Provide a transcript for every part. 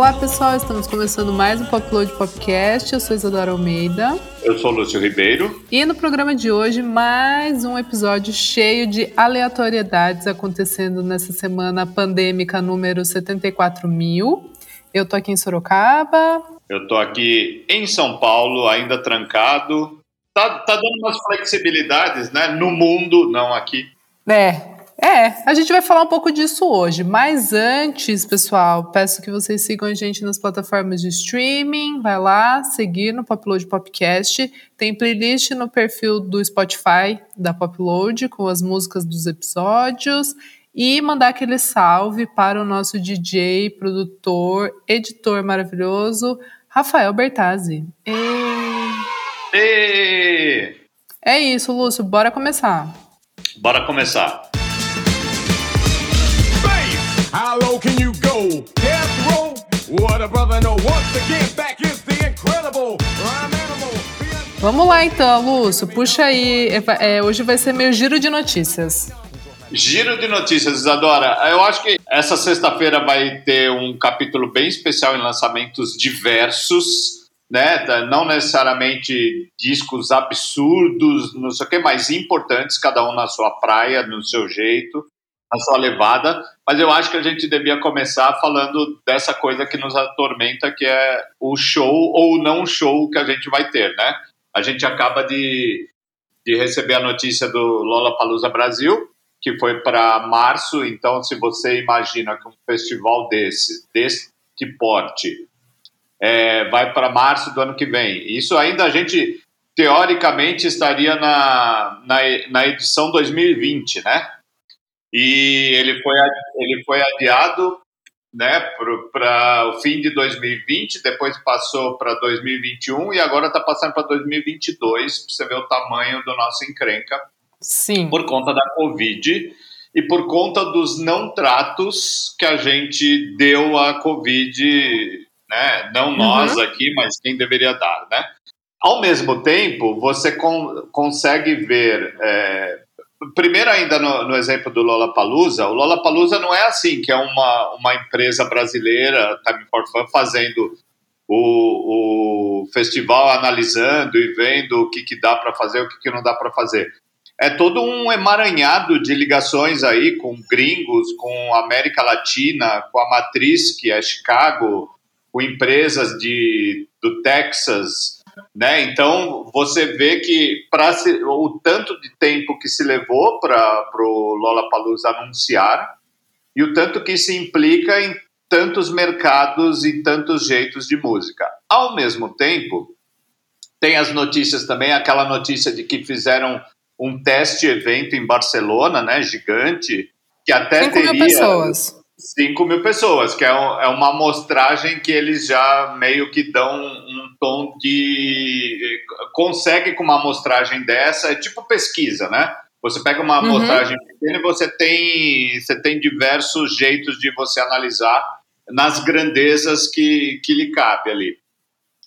Olá pessoal, estamos começando mais um Popload Podcast. Eu sou Isadora Almeida. Eu sou Lúcio Ribeiro. E no programa de hoje, mais um episódio cheio de aleatoriedades acontecendo nessa semana pandêmica número 74 mil. Eu tô aqui em Sorocaba. Eu tô aqui em São Paulo, ainda trancado. Tá, tá dando umas flexibilidades, né? No mundo, não aqui. É, é, a gente vai falar um pouco disso hoje, mas antes, pessoal, peço que vocês sigam a gente nas plataformas de streaming, vai lá, seguir no Popload Podcast, tem playlist no perfil do Spotify da Popload com as músicas dos episódios e mandar aquele salve para o nosso DJ, produtor, editor maravilhoso, Rafael Bertazzi. E... E... É isso, Lúcio, bora começar. Bora começar. Low can you go? Death row? What a brother know. Once again, back is the incredible Vamos lá então, Lúcio, puxa aí. É, é, hoje vai ser meu giro de notícias. Giro de notícias, Isadora. Eu acho que essa sexta-feira vai ter um capítulo bem especial em lançamentos diversos, né? Não necessariamente discos absurdos, não sei o que, mas importantes, cada um na sua praia, no seu jeito na sua levada, mas eu acho que a gente devia começar falando dessa coisa que nos atormenta, que é o show ou não show que a gente vai ter, né? A gente acaba de, de receber a notícia do Lollapalooza Brasil, que foi para março, então se você imagina que um festival desse, desse porte, é, vai para março do ano que vem. Isso ainda a gente, teoricamente, estaria na, na, na edição 2020, né? E ele foi, ele foi adiado né, para o fim de 2020, depois passou para 2021 e agora está passando para 2022, para você ver o tamanho do nosso encrenca. Sim. Por conta da Covid e por conta dos não tratos que a gente deu à Covid, né? Não nós uhum. aqui, mas quem deveria dar, né? Ao mesmo tempo, você con consegue ver é, primeiro ainda no, no, exemplo do Lollapalooza, o Lollapalooza não é assim, que é uma, uma empresa brasileira, Time for Fun, fazendo o, o festival, analisando e vendo o que, que dá para fazer, o que, que não dá para fazer. É todo um emaranhado de ligações aí com gringos, com América Latina, com a matriz, que é Chicago, com empresas de, do Texas, né? Então você vê que para o tanto de tempo que se levou para o Lollapalooza anunciar e o tanto que se implica em tantos mercados e tantos jeitos de música. Ao mesmo tempo, tem as notícias também, aquela notícia de que fizeram um teste evento em Barcelona, né, gigante, que até 5 teria... Mil pessoas 5 mil pessoas, que é, um, é, uma amostragem que eles já meio que dão um tom de. Consegue com uma amostragem dessa, é tipo pesquisa, né? Você pega uma uhum. amostragem pequena e você tem, você tem diversos jeitos de você analisar nas grandezas que, que lhe cabe ali.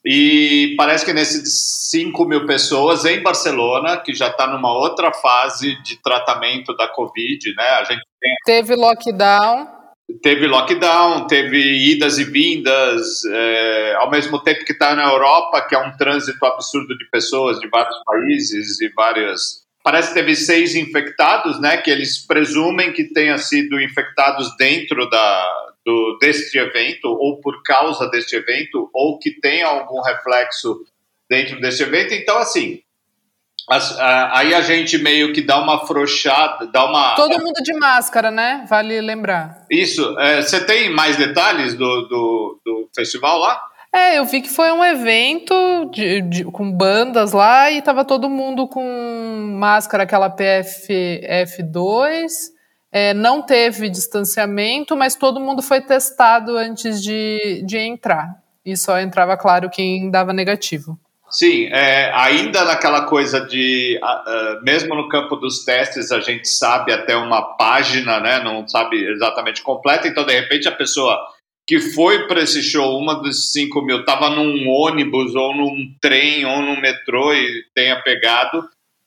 E parece que nesses 5 mil pessoas em Barcelona, que já está numa outra fase de tratamento da Covid, né? A gente tem... Teve lockdown teve lockdown, teve idas e vindas, é, ao mesmo tempo que está na Europa, que é um trânsito absurdo de pessoas de vários países e várias. Parece que teve seis infectados, né? Que eles presumem que tenham sido infectados dentro da, do, deste evento, ou por causa deste evento, ou que tenha algum reflexo dentro deste evento. Então, assim, aí a gente meio que dá uma afrouxada, dá uma. Todo mundo de máscara, né? Vale lembrar. Isso. É, você tem mais detalhes do, do, do, festival lá? É, eu vi que foi um evento de, de, com bandas lá e tava todo mundo com máscara, aquela PFF2. É, não teve distanciamento, mas todo mundo foi testado antes de, de entrar. E só entrava, claro, quem dava negativo. Sim, é, ainda naquela coisa de, uh, mesmo no campo dos testes, a gente sabe até uma página, né? Não sabe exatamente completa, então de repente a pessoa que foi para esse show, uma dos 5 mil, estava num ônibus ou num trem ou num metrô e tenha pegado,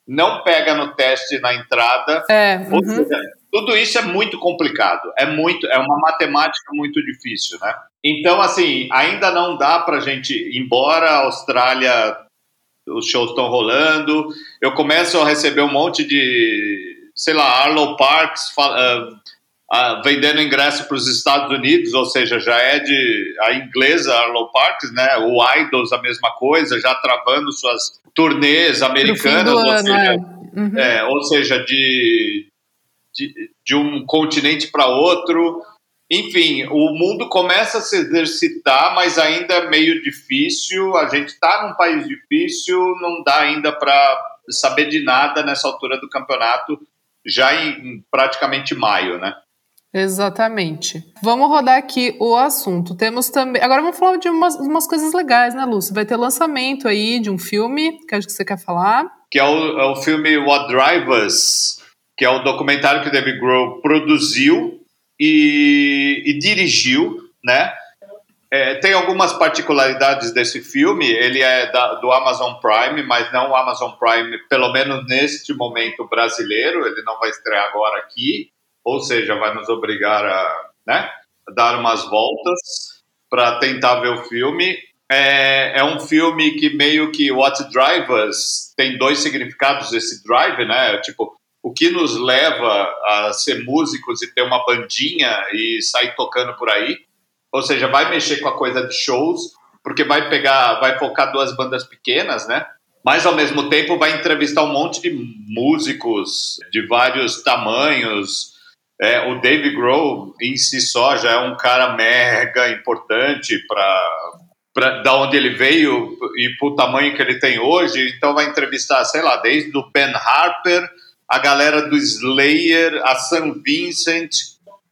não pega no teste na entrada. É, uhum. seja, tudo isso é muito complicado, é muito, é uma matemática muito difícil, né? Então, assim, ainda não dá para a gente, embora a Austrália, os shows estão rolando, eu começo a receber um monte de, sei lá, Arlo Parks uh, uh, vendendo ingresso para os Estados Unidos, ou seja, já é de a inglesa Arlo Parks, né? O Idols a mesma coisa, já travando suas turnês americanas, ou, ano, seja, é. Uhum. É, ou seja, de, de, de um continente para outro. Enfim, o mundo começa a se exercitar, mas ainda é meio difícil. A gente está num país difícil, não dá ainda para saber de nada nessa altura do campeonato, já em praticamente maio, né? Exatamente. Vamos rodar aqui o assunto. Temos também. Agora vamos falar de umas, umas coisas legais, né, Lúcio? Vai ter lançamento aí de um filme, que acho que você quer falar. Que é o, é o filme What Drive Us, que é o documentário que o David Grohl produziu e, e dirigiu, né? É, tem algumas particularidades desse filme. Ele é da, do Amazon Prime, mas não o Amazon Prime, pelo menos neste momento brasileiro. Ele não vai estrear agora aqui, ou seja, vai nos obrigar a, né, dar umas voltas para tentar ver o filme. É, é, um filme que meio que What Drive Us tem dois significados esse drive, né? Tipo, o que nos leva a ser músicos e ter uma bandinha e sair tocando por aí. Ou seja, vai mexer com a coisa de shows, porque vai pegar, vai focar duas bandas pequenas, né? Mas ao mesmo tempo vai entrevistar um monte de músicos de vários tamanhos. É, o Dave Grohl em si só já é um cara mega importante para da onde ele veio e para o tamanho que ele tem hoje. Então vai entrevistar, sei lá, desde o Ben Harper a galera do Slayer, a San Vincent,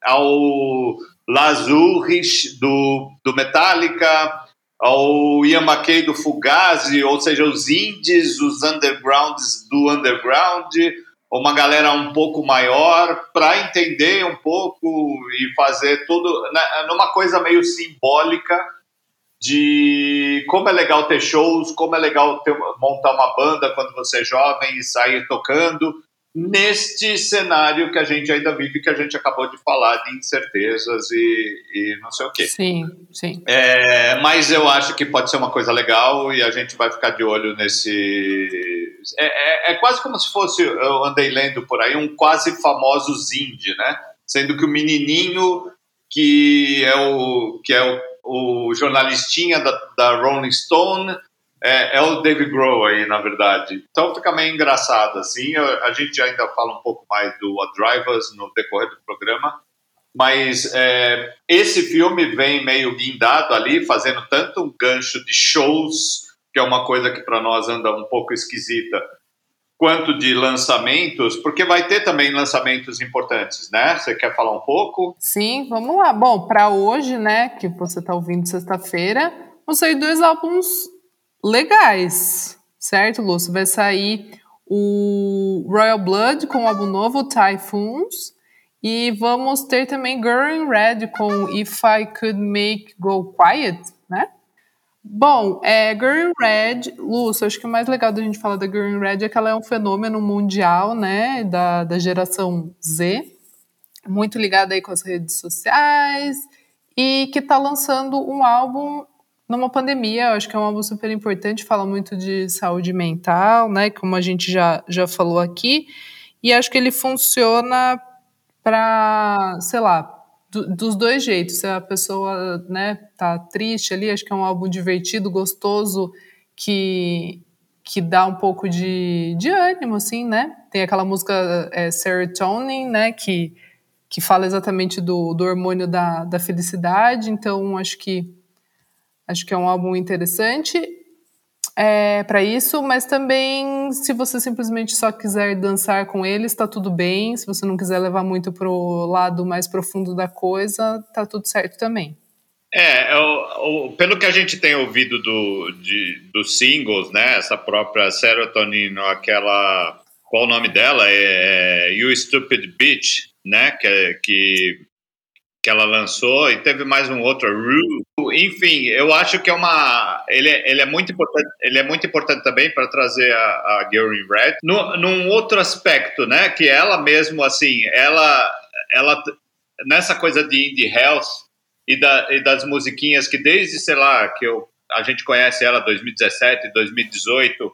ao Lazurich do, do Metallica, ao Ian McKay do Fugazi, ou seja, os indies, os undergrounds do underground, uma galera um pouco maior, para entender um pouco e fazer tudo né, numa coisa meio simbólica de como é legal ter shows, como é legal ter, montar uma banda quando você é jovem e sair tocando, neste cenário que a gente ainda vive, que a gente acabou de falar de incertezas e, e não sei o quê. Sim, sim. É, mas eu acho que pode ser uma coisa legal e a gente vai ficar de olho nesse. É, é, é quase como se fosse, eu andei lendo por aí, um quase famoso indie, né? Sendo que o menininho que é o, que é o, o jornalistinha da, da Rolling Stone é, é, o Dave Grohl aí, na verdade. Então fica meio engraçado, assim. A gente ainda fala um pouco mais do A Drivers no decorrer do programa, mas é, esse filme vem meio guindado ali, fazendo tanto um gancho de shows, que é uma coisa que para nós anda um pouco esquisita, quanto de lançamentos, porque vai ter também lançamentos importantes, né? Você quer falar um pouco? Sim, vamos lá. Bom, para hoje, né, que você está ouvindo sexta-feira, vão sair dois álbuns legais, certo, Lúcio? Vai sair o Royal Blood com o álbum novo, Typhoons, e vamos ter também Girl in Red com If I Could Make Go Quiet, né? Bom, é, Girl in Red, Lúcio, acho que o mais legal da gente falar da Girl in Red é que ela é um fenômeno mundial, né, da, da geração Z, muito ligada aí com as redes sociais, e que está lançando um álbum numa pandemia, eu acho que é um álbum super importante, fala muito de saúde mental, né? Como a gente já, já falou aqui. E acho que ele funciona para, sei lá, do, dos dois jeitos. Se a pessoa né, tá triste ali, acho que é um álbum divertido, gostoso, que, que dá um pouco de, de ânimo, assim, né? Tem aquela música é, Serotonin, né? Que, que fala exatamente do, do hormônio da, da felicidade. Então, acho que Acho que é um álbum interessante é, para isso, mas também se você simplesmente só quiser dançar com ele, está tudo bem. Se você não quiser levar muito pro lado mais profundo da coisa, tá tudo certo também. É, é pelo que a gente tem ouvido do, de, dos singles, né? Essa própria Serotonin, aquela. Qual o nome dela? É, é You Stupid Bitch, né? Que, que que ela lançou, e teve mais um outro, enfim, eu acho que é uma. Ele é, ele é muito importante. Ele é muito importante também para trazer a, a in Red. No, num outro aspecto, né? Que ela mesmo, assim, ela, ela nessa coisa de indie health e, da, e das musiquinhas que desde, sei lá, que eu, a gente conhece ela 2017, 2018,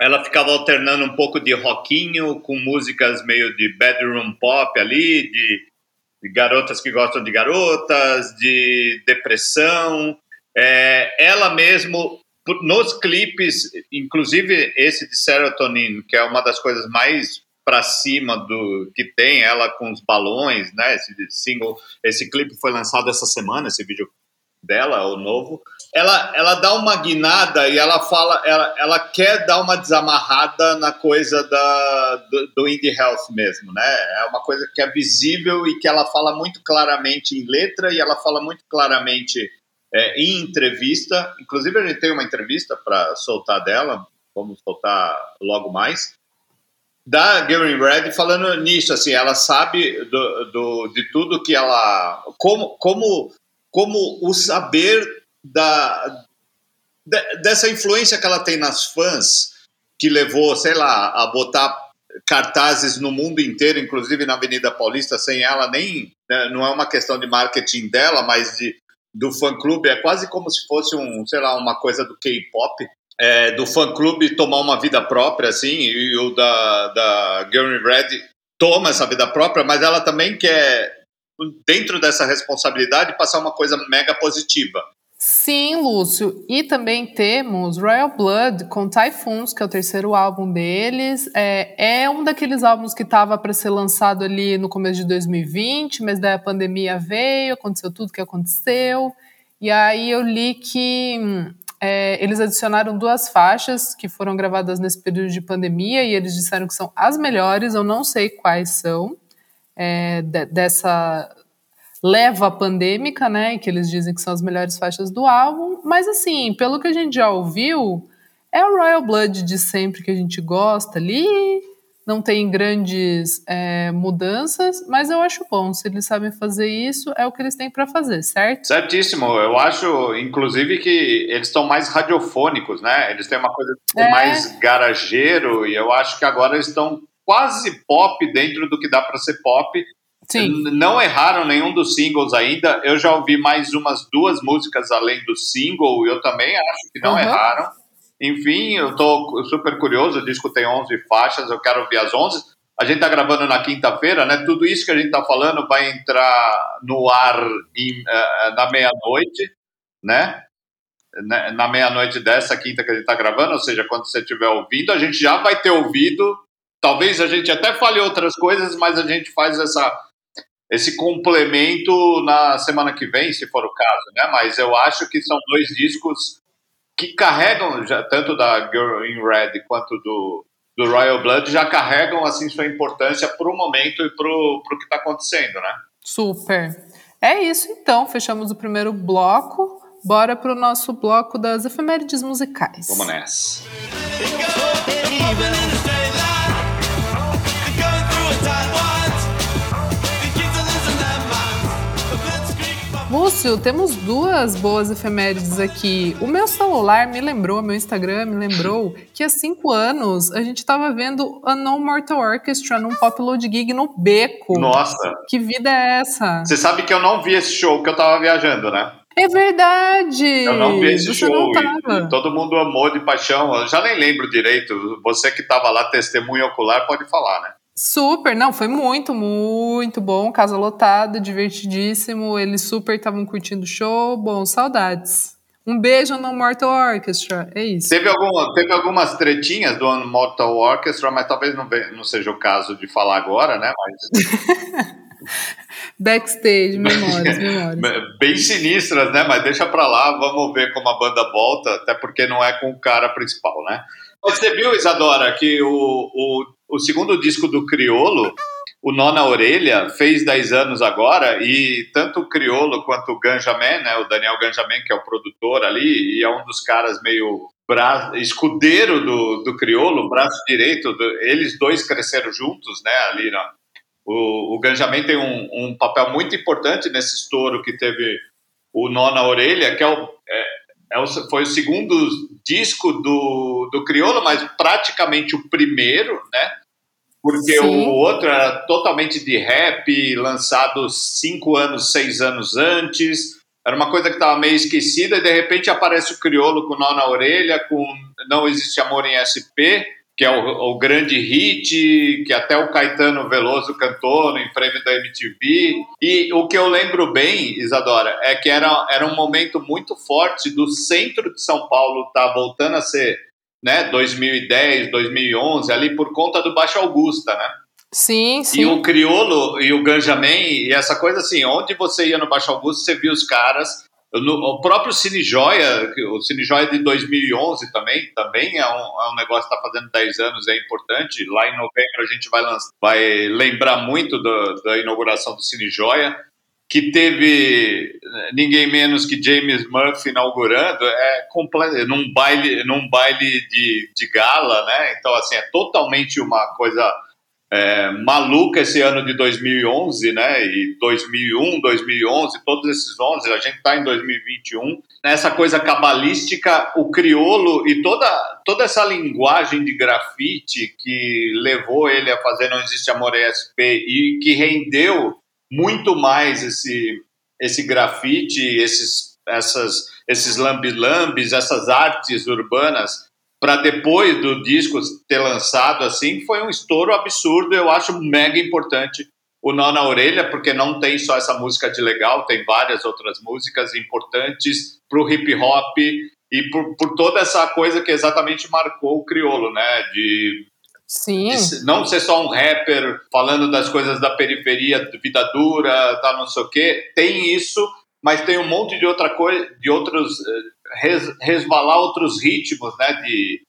ela ficava alternando um pouco de rockinho com músicas meio de bedroom pop ali, de garotas que gostam de garotas, de depressão. É, ela mesmo, nos clipes, inclusive esse de Serotonin, que é uma das coisas mais para cima do que tem, ela com os balões, né? Esse single, esse clipe foi lançado essa semana, esse vídeo dela, o novo ela, ela dá uma guinada e ela fala, ela, ela quer dar uma desamarrada na coisa da, do, do indie health mesmo, né? É uma coisa que é visível e que ela fala muito claramente em letra e ela fala muito claramente é, em entrevista. Inclusive, a gente tem uma entrevista para soltar dela, vamos soltar logo mais. Da Gary Red falando nisso, assim, ela sabe do, do, de tudo que ela. Como, como, como o saber da, dessa influência que ela tem nas fãs, que levou, sei lá, a botar cartazes no mundo inteiro, inclusive na Avenida Paulista, sem ela nem. Né, não é uma questão de marketing dela, mas de, do fã-clube. É quase como se fosse um, sei lá, uma coisa do K-pop. É, do fã-clube tomar uma vida própria, assim, e o da, da Girl Red toma essa vida própria, mas ela também quer, dentro dessa responsabilidade, passar uma coisa mega positiva. Sim, Lúcio. E também temos Royal Blood com Typhoons, que é o terceiro álbum deles. É, é um daqueles álbuns que estava para ser lançado ali no começo de 2020, mas daí a pandemia veio, aconteceu tudo que aconteceu. E aí eu li que é, eles adicionaram duas faixas que foram gravadas nesse período de pandemia e eles disseram que são as melhores. Eu não sei quais são é, de, dessa leva pandêmica, né? Que eles dizem que são as melhores faixas do álbum. Mas assim, pelo que a gente já ouviu, é o Royal Blood de sempre que a gente gosta ali. Não tem grandes é, mudanças, mas eu acho bom. Se eles sabem fazer isso, é o que eles têm para fazer, certo? Certíssimo. Eu acho, inclusive, que eles estão mais radiofônicos, né? Eles têm uma coisa é. mais garageiro e eu acho que agora eles estão quase pop dentro do que dá para ser pop Sim. Não erraram nenhum dos singles ainda. Eu já ouvi mais umas duas músicas além do single. Eu também acho que não uhum. erraram. Enfim, eu estou super curioso. O disco tem 11 faixas. Eu quero ouvir as 11. A gente está gravando na quinta-feira, né? Tudo isso que a gente está falando vai entrar no ar em, uh, na meia-noite, né? Na, na meia-noite dessa quinta que a gente está gravando, ou seja, quando você estiver ouvindo, a gente já vai ter ouvido. Talvez a gente até fale outras coisas, mas a gente faz essa esse complemento na semana que vem, se for o caso, né? Mas eu acho que são dois discos que carregam, já, tanto da Girl in Red quanto do, do Royal Blood, já carregam assim sua importância para o momento e para o que está acontecendo, né? Super. É isso então, fechamos o primeiro bloco. Bora para o nosso bloco das efemérides musicais. Vamos nessa. Lúcio, temos duas boas efemérides aqui. O meu celular me lembrou, meu Instagram me lembrou que há cinco anos a gente estava vendo a No Mortal Orchestra num pop load gig no Beco. Nossa! Que vida é essa? Você sabe que eu não vi esse show que eu tava viajando, né? É verdade! Eu não vi esse Você show. E, e todo mundo amou de paixão. Eu já nem lembro direito. Você que estava lá, testemunha ocular, pode falar, né? Super, não, foi muito, muito bom. Casa lotada, divertidíssimo. Eles super estavam curtindo o show. Bom, saudades. Um beijo no Mortal Orchestra, é isso. Teve, algum, teve algumas tretinhas do Mortal Orchestra, mas talvez não, não seja o caso de falar agora, né? Mas... Backstage, memórias, memórias. Bem sinistras, né? Mas deixa pra lá, vamos ver como a banda volta, até porque não é com o cara principal, né? Você viu, Isadora, que o, o o segundo disco do Criolo, o Nó na Orelha, fez 10 anos agora, e tanto o Criolo quanto o Ganjamin, né, o Daniel Ganjamin, que é o produtor ali, e é um dos caras meio bra... escudeiro do, do Criolo, braço direito, do... eles dois cresceram juntos, né, ali O, o Ganjamin tem um, um, papel muito importante nesse estouro que teve o Nó na Orelha, que é o, é, foi o segundo disco do, do Criolo, mas praticamente o primeiro, né? Porque Sim. o outro era totalmente de rap, lançado cinco anos, seis anos antes. Era uma coisa que estava meio esquecida e de repente aparece o Criolo com nó na orelha, com Não Existe Amor em SP, que é o, o, grande hit que até o Caetano Veloso cantou no prêmio da MTV. E o que eu lembro bem, Isadora, é que era, era um momento muito forte do centro de São Paulo tá voltando a ser né, 2010, 2011, ali por conta do Baixo Augusta, né? Sim, sim. E o Criolo e o Ganjamin, e essa coisa assim, onde você ia no Baixo Augusto, você via os caras. No, o próprio Cine Joia, o Cine Joia de 2011 também, também é um, é um negócio que está fazendo 10 anos, é importante. Lá em novembro a gente vai, lançar, vai lembrar muito do, da inauguração do Cine Joia, que teve ninguém menos que James Murphy inaugurando, é num baile, num baile de, de gala, né? Então, assim, é totalmente uma coisa é, maluca esse ano de 2011, né? E 2001, 2011, todos esses 11, a gente está em 2021. Nessa coisa cabalística, o criolo e toda, toda essa linguagem de grafite que levou ele a fazer Não Existe Amor ESP e que rendeu muito mais esse, esse grafite, esses, essas, esses lambi-lambis, essas artes urbanas para depois do disco ter lançado assim, foi um estouro absurdo. Eu acho mega importante o Nó na Orelha, porque não tem só essa música de legal, tem várias outras músicas importantes para o hip hop e por, por toda essa coisa que exatamente marcou o criolo, né? De, Sim. de não ser só um rapper falando das coisas da periferia, vida dura, tal, não sei o quê. Tem isso, mas tem um monte de outra coisa, de outros eh, res, resvalar outros ritmos, né, de,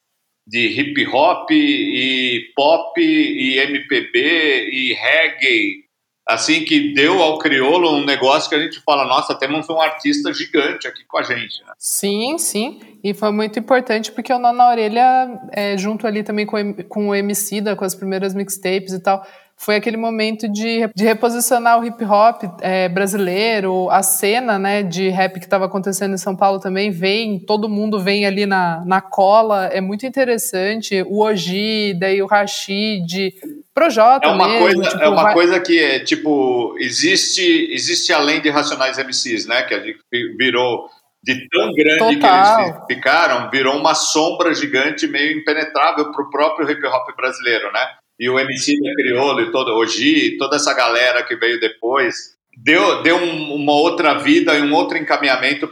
de hip hop e pop e MPB e reggae, assim que deu ao crioulo um negócio que a gente fala, nossa, temos um artista gigante aqui com a gente. Né? Sim, sim, e foi muito importante porque o Nó na Orelha, é, junto ali também com, com o MC da, com as primeiras mixtapes e tal, foi aquele momento de, de reposicionar o hip hop é, brasileiro, a cena né, de rap que estava acontecendo em São Paulo também vem, todo mundo vem ali na, na cola, é muito interessante. O Oji, daí o Rashid, Projota é uma mesmo, coisa tipo, É uma vai... coisa que é, tipo, existe, existe além de Racionais MCs, né? Que a gente virou de tão grande Total. que eles ficaram, virou uma sombra gigante meio impenetrável para o próprio hip hop brasileiro, né? E o MC da Criolo e todo, o Gi, toda essa galera que veio depois, deu, deu um, uma outra vida e um outro encaminhamento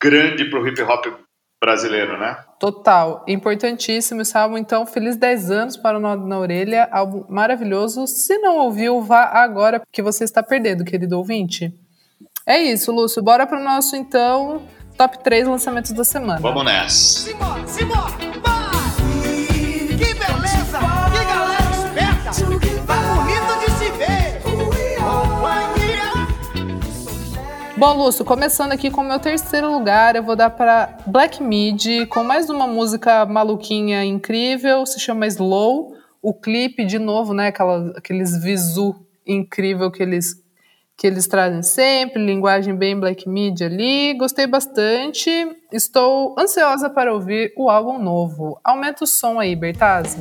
grande para o hip hop brasileiro, né? Total, importantíssimo esse álbum. Então, feliz 10 anos para o Nó na Orelha, álbum maravilhoso. Se não ouviu, vá agora, porque você está perdendo, querido ouvinte. É isso, Lúcio. Bora para o nosso, então, top 3 lançamentos da semana. Vamos nessa. Simbora, simbora! Bom, Lúcio, começando aqui com o meu terceiro lugar, eu vou dar para Black Mid, com mais uma música maluquinha incrível, se chama Slow. O clipe, de novo, né, aquela, aqueles visu incrível que eles, que eles trazem sempre, linguagem bem Black Mid ali. Gostei bastante. Estou ansiosa para ouvir o álbum novo. Aumenta o som aí, Bertazzi.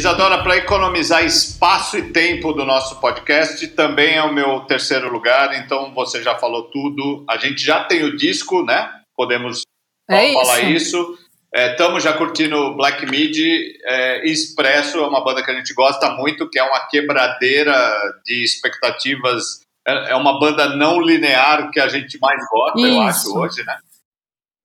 Isadora, para economizar espaço e tempo do nosso podcast, também é o meu terceiro lugar, então você já falou tudo. A gente já tem o disco, né? Podemos é falar isso. Estamos é, já curtindo Black Mid. É, Expresso é uma banda que a gente gosta muito, que é uma quebradeira de expectativas. É, é uma banda não linear que a gente mais gosta, isso. eu acho, hoje, né?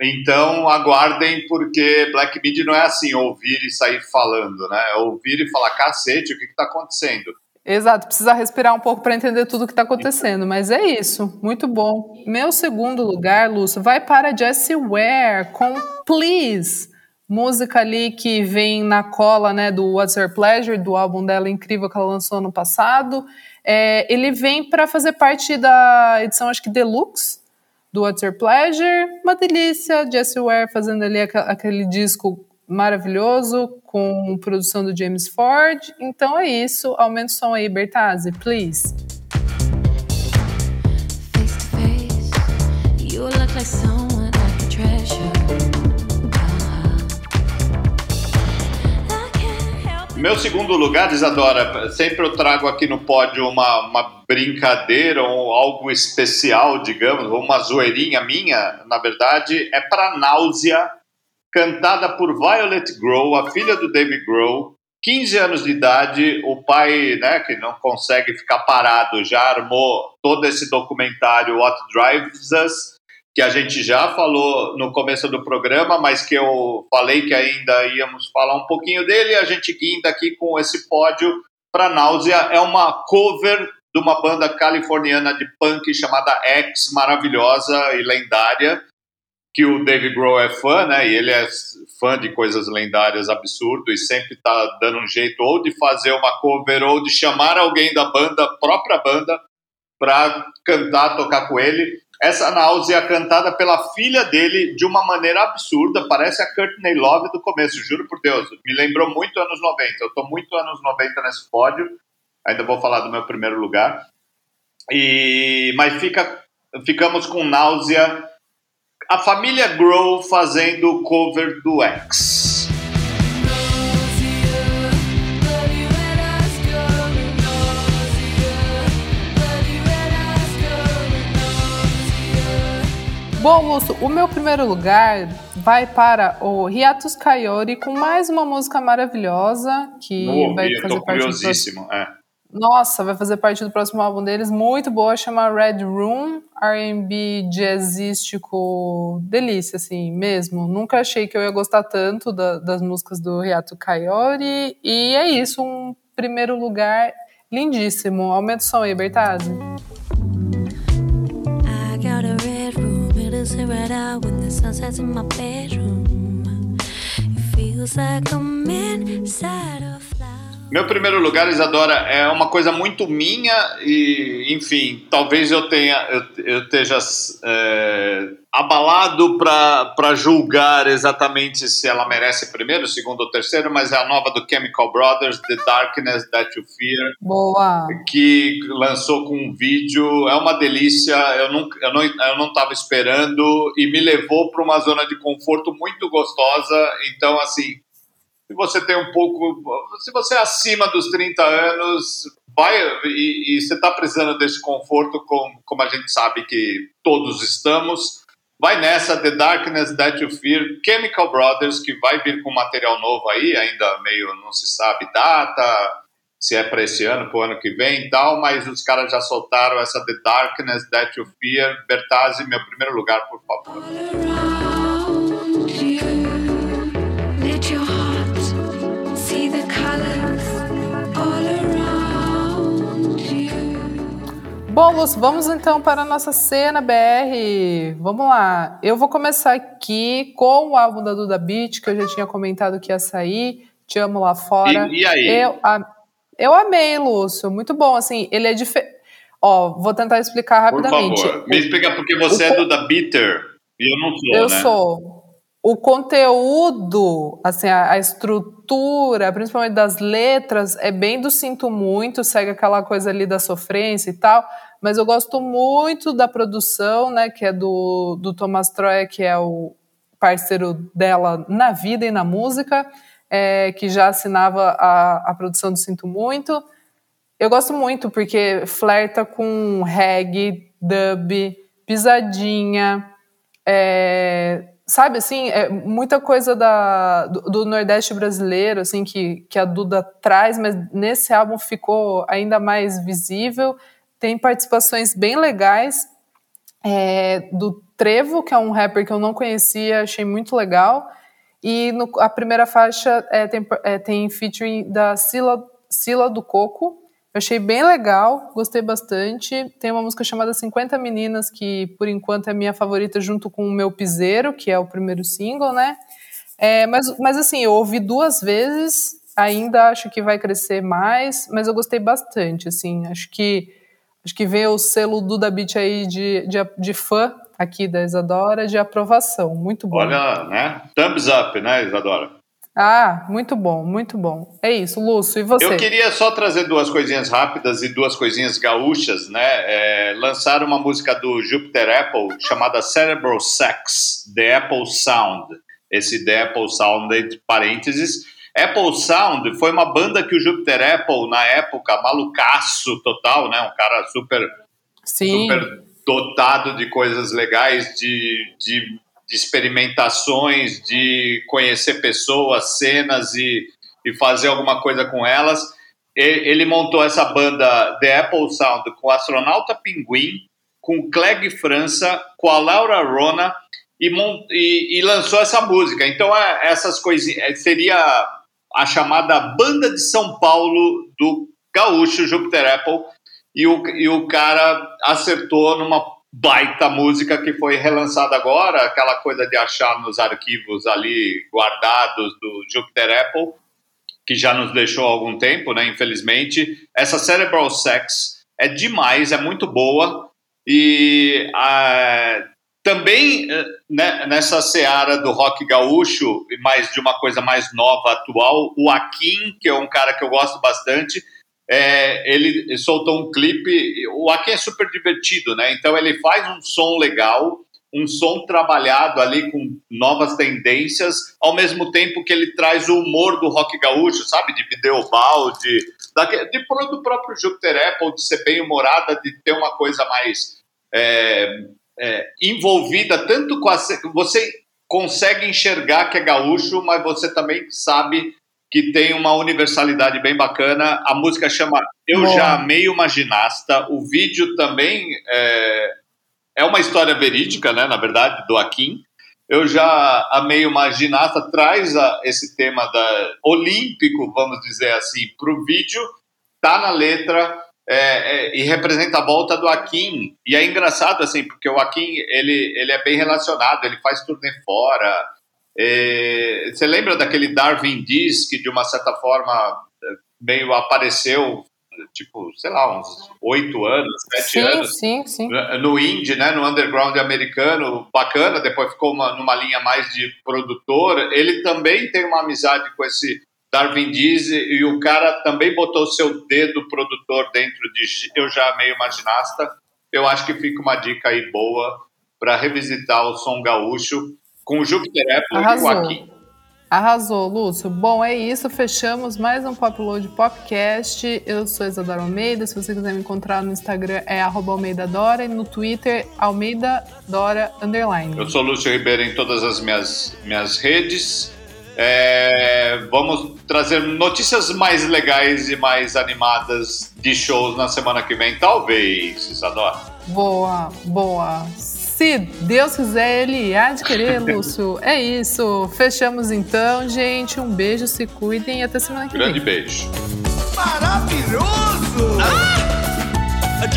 Então aguardem, porque Black Mid não é assim, ouvir e sair falando, né? É ouvir e falar, cacete, o que está acontecendo? Exato, precisa respirar um pouco para entender tudo o que está acontecendo, mas é isso, muito bom. Meu segundo lugar, Lúcio, vai para Jessie Ware com Please, música ali que vem na cola né, do What's Your Pleasure, do álbum dela incrível que ela lançou no passado. É, ele vem para fazer parte da edição, acho que Deluxe, do What's Your Pleasure, uma delícia, Jessie Ware fazendo ali aquele disco maravilhoso com produção do James Ford. Então é isso, aumenta o som aí, Bertazzi, please. Face to face, you look like someone I could treasure. Meu segundo lugar, Isadora, sempre eu trago aqui no pódio uma, uma brincadeira ou algo especial, digamos, ou uma zoeirinha minha, na verdade, é para Náusea, cantada por Violet Grow, a filha do David Grow, 15 anos de idade, o pai, né, que não consegue ficar parado, já armou todo esse documentário What Drives Us, que a gente já falou no começo do programa, mas que eu falei que ainda íamos falar um pouquinho dele. A gente guinda aqui com esse pódio para Náusea. É uma cover de uma banda californiana de punk chamada X, maravilhosa e lendária, que o Dave Grohl é fã, né? E ele é fã de coisas lendárias absurdo e sempre tá dando um jeito ou de fazer uma cover ou de chamar alguém da banda, própria banda, para cantar, tocar com ele. Essa náusea cantada pela filha dele de uma maneira absurda, parece a Courtney Love do começo, juro por Deus. Me lembrou muito anos 90. Eu tô muito anos 90 nesse pódio. Ainda vou falar do meu primeiro lugar. E mas fica ficamos com náusea. A família Grow fazendo cover do X. Bom, Lúcio, o meu primeiro lugar vai para o Hiatus Kaiori com mais uma música maravilhosa que Não vai ouvi, fazer parte curiosíssimo, do próximo... é. Nossa, vai fazer parte do próximo álbum deles, muito boa, chama Red Room, R&B jazzístico, delícia, assim, mesmo. Nunca achei que eu ia gostar tanto da, das músicas do Hiatus Kaiori, e é isso, um primeiro lugar lindíssimo. Aumenta o som aí, Bertazzi. Out when the sun sets in my bedroom. It feels like I'm inside Meu primeiro lugar, Isadora, é uma coisa muito minha e, enfim, talvez eu tenha, eu, eu esteja é, abalado para julgar exatamente se ela merece primeiro, segundo ou terceiro, mas é a nova do Chemical Brothers, The Darkness That You Fear. Boa! Que lançou com um vídeo, é uma delícia, eu não eu não eu não estava esperando e me levou para uma zona de conforto muito gostosa. Então, assim, se você tem um pouco, se você é acima dos 30 anos, vai e, e você está precisando desse conforto, como, como a gente sabe que todos estamos, vai nessa The Darkness That You Fear, Chemical Brothers, que vai vir com material novo aí, ainda meio não se sabe data, se é para esse ano, para o ano que vem e tal, mas os caras já soltaram essa The Darkness That You Fear. Bertazzi, meu primeiro lugar, por favor. Bom, Lúcio, vamos então para a nossa cena BR. Vamos lá. Eu vou começar aqui com o álbum da Duda Beat, que eu já tinha comentado que ia sair. Te amo lá fora. E, e aí? Eu, a, eu amei, Lúcio. Muito bom. Assim, ele é diferente. Ó, vou tentar explicar rapidamente. Por favor, me explica porque você o, é Duda Bitter e eu não sou, Eu né? sou. O conteúdo, assim, a, a estrutura, principalmente das letras, é bem do sinto muito, segue aquela coisa ali da sofrência e tal mas eu gosto muito da produção, né, que é do, do Thomas Troia, que é o parceiro dela na vida e na música, é, que já assinava a, a produção do Sinto Muito. Eu gosto muito porque flerta com reggae, dub, pisadinha, é, sabe assim, é muita coisa da, do, do, Nordeste brasileiro, assim, que, que a Duda traz, mas nesse álbum ficou ainda mais visível tem participações bem legais é, do Trevo, que é um rapper que eu não conhecia, achei muito legal. E no, a primeira faixa é, tem, é, tem featuring da Sila, Sila do Coco. Eu achei bem legal, gostei bastante. Tem uma música chamada 50 Meninas, que por enquanto é minha favorita, junto com o meu Piseiro, que é o primeiro single, né? É, mas, mas assim, eu ouvi duas vezes, ainda acho que vai crescer mais, mas eu gostei bastante, assim, acho que Acho que vem o selo Duda Beat aí de, de, de fã aqui da Isadora de aprovação. Muito bom. Olha, né? Thumbs up, né, Isadora? Ah, muito bom, muito bom. É isso, Lúcio, e você? Eu queria só trazer duas coisinhas rápidas e duas coisinhas gaúchas, né? É, lançaram uma música do Jupiter Apple chamada Cerebral Sex, The Apple Sound. Esse The Apple Sound, entre parênteses. Apple Sound foi uma banda que o Jupiter Apple, na época, malucaço total, né? Um cara super, Sim. super dotado de coisas legais, de, de de experimentações, de conhecer pessoas, cenas e, e fazer alguma coisa com elas. Ele montou essa banda The Apple Sound com o astronauta Pinguim, com Clegg França, com a Laura Rona e, e, e lançou essa música. Então, é, essas coisinhas seria a chamada Banda de São Paulo do Gaúcho Jupiter Apple. E o, e o cara acertou numa baita música que foi relançada agora, aquela coisa de achar nos arquivos ali guardados do Jupiter Apple, que já nos deixou há algum tempo, né, infelizmente. Essa Cerebral Sex é demais, é muito boa e uh, também uh, né, nessa seara do rock gaúcho, mais de uma coisa mais nova, atual, o Akin, que é um cara que eu gosto bastante, é, ele soltou um clipe. O Akin é super divertido, né? Então ele faz um som legal, um som trabalhado ali com novas tendências, ao mesmo tempo que ele traz o humor do rock gaúcho, sabe? De videobal, de, de, de do próprio Jupiter Apple, de ser bem humorada, de ter uma coisa mais é, é, envolvida, tanto com a. Você consegue enxergar que é gaúcho, mas você também sabe que tem uma universalidade bem bacana. A música chama Eu Boa. Já Amei Uma Ginasta. O vídeo também é, é uma história verídica, né, na verdade, do Akin. Eu Já Amei Uma Ginasta traz a, esse tema da, olímpico, vamos dizer assim, para o vídeo. Tá na letra, é, é, e representa a volta do Akin. E é engraçado, assim, porque o Akin, ele, ele é bem relacionado, ele faz turnê fora, é, você lembra daquele Darwin Diz que de uma certa forma meio apareceu tipo, sei lá, uns oito anos, sete anos. Sim, sim. No indie, né, no underground americano, bacana, depois ficou uma, numa linha mais de produtor. Ele também tem uma amizade com esse Darwin Diz e o cara também botou seu dedo produtor dentro de Eu Já Amei Uma Ginasta. Eu acho que fica uma dica aí boa para revisitar o som gaúcho com o Júpiter Apple Arrasou. e o Aqui. Arrasou, Lúcio. Bom, é isso. Fechamos mais um Popload Popcast. Eu sou Isadora Almeida. Se você quiser me encontrar no Instagram é Almeida Dora e no Twitter Almeida Dora Underline. Eu sou Lúcio Ribeiro em todas as minhas, minhas redes. É, vamos trazer notícias mais legais e mais animadas de shows na semana que vem, talvez, Isadora. Boa, boa. Se Deus quiser, ele há de querer, Lúcio. É isso. Fechamos então, gente. Um beijo, se cuidem e até semana que Grande vem. Grande beijo. Maravilhoso! Ah! A